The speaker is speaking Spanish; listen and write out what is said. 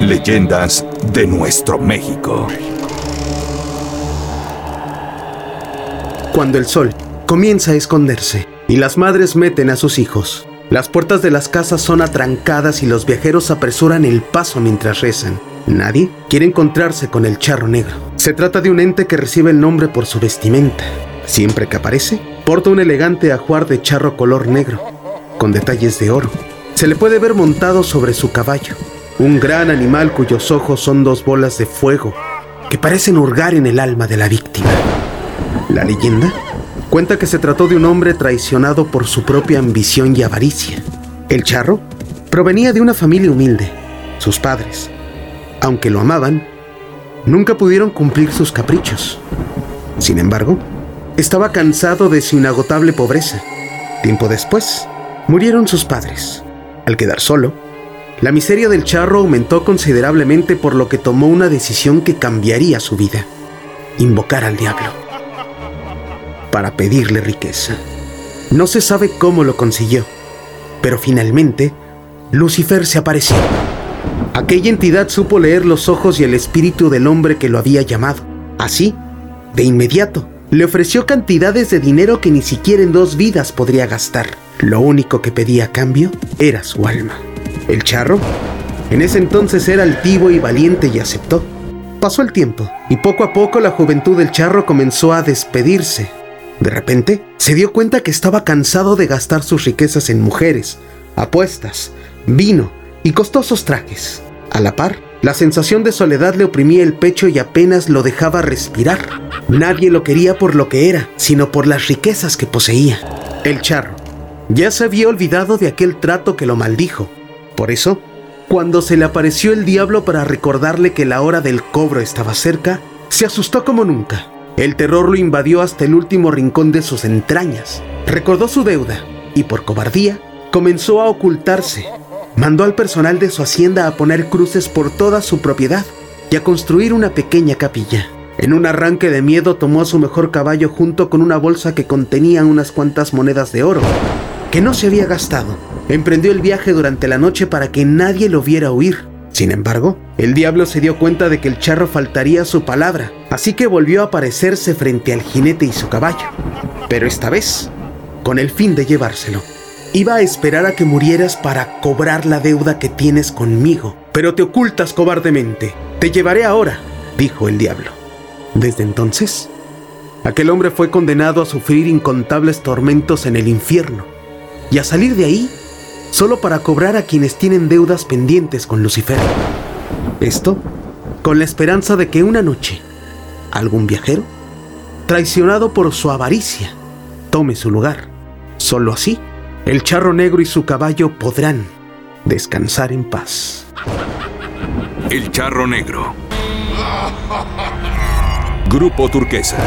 Leyendas de nuestro México. Cuando el sol comienza a esconderse y las madres meten a sus hijos, las puertas de las casas son atrancadas y los viajeros apresuran el paso mientras rezan. Nadie quiere encontrarse con el charro negro. Se trata de un ente que recibe el nombre por su vestimenta. Siempre que aparece, porta un elegante ajuar de charro color negro, con detalles de oro. Se le puede ver montado sobre su caballo, un gran animal cuyos ojos son dos bolas de fuego que parecen hurgar en el alma de la víctima. La leyenda cuenta que se trató de un hombre traicionado por su propia ambición y avaricia. El charro provenía de una familia humilde. Sus padres, aunque lo amaban, nunca pudieron cumplir sus caprichos. Sin embargo, estaba cansado de su inagotable pobreza. Tiempo después, murieron sus padres. Al quedar solo, la miseria del charro aumentó considerablemente por lo que tomó una decisión que cambiaría su vida. Invocar al diablo para pedirle riqueza. No se sabe cómo lo consiguió, pero finalmente Lucifer se apareció. Aquella entidad supo leer los ojos y el espíritu del hombre que lo había llamado. Así, de inmediato, le ofreció cantidades de dinero que ni siquiera en dos vidas podría gastar. Lo único que pedía a cambio era su alma. El charro, en ese entonces era altivo y valiente y aceptó. Pasó el tiempo y poco a poco la juventud del charro comenzó a despedirse de repente, se dio cuenta que estaba cansado de gastar sus riquezas en mujeres, apuestas, vino y costosos trajes. A la par, la sensación de soledad le oprimía el pecho y apenas lo dejaba respirar. Nadie lo quería por lo que era, sino por las riquezas que poseía. El charro ya se había olvidado de aquel trato que lo maldijo. Por eso, cuando se le apareció el diablo para recordarle que la hora del cobro estaba cerca, se asustó como nunca. El terror lo invadió hasta el último rincón de sus entrañas. Recordó su deuda y por cobardía comenzó a ocultarse. Mandó al personal de su hacienda a poner cruces por toda su propiedad y a construir una pequeña capilla. En un arranque de miedo tomó a su mejor caballo junto con una bolsa que contenía unas cuantas monedas de oro, que no se había gastado. Emprendió el viaje durante la noche para que nadie lo viera huir. Sin embargo, el diablo se dio cuenta de que el charro faltaría su palabra, así que volvió a aparecerse frente al jinete y su caballo. Pero esta vez, con el fin de llevárselo. Iba a esperar a que murieras para cobrar la deuda que tienes conmigo, pero te ocultas cobardemente. Te llevaré ahora, dijo el diablo. Desde entonces, aquel hombre fue condenado a sufrir incontables tormentos en el infierno y a salir de ahí solo para cobrar a quienes tienen deudas pendientes con Lucifer. Esto con la esperanza de que una noche algún viajero, traicionado por su avaricia, tome su lugar. Solo así, el charro negro y su caballo podrán descansar en paz. El charro negro. Grupo Turquesa.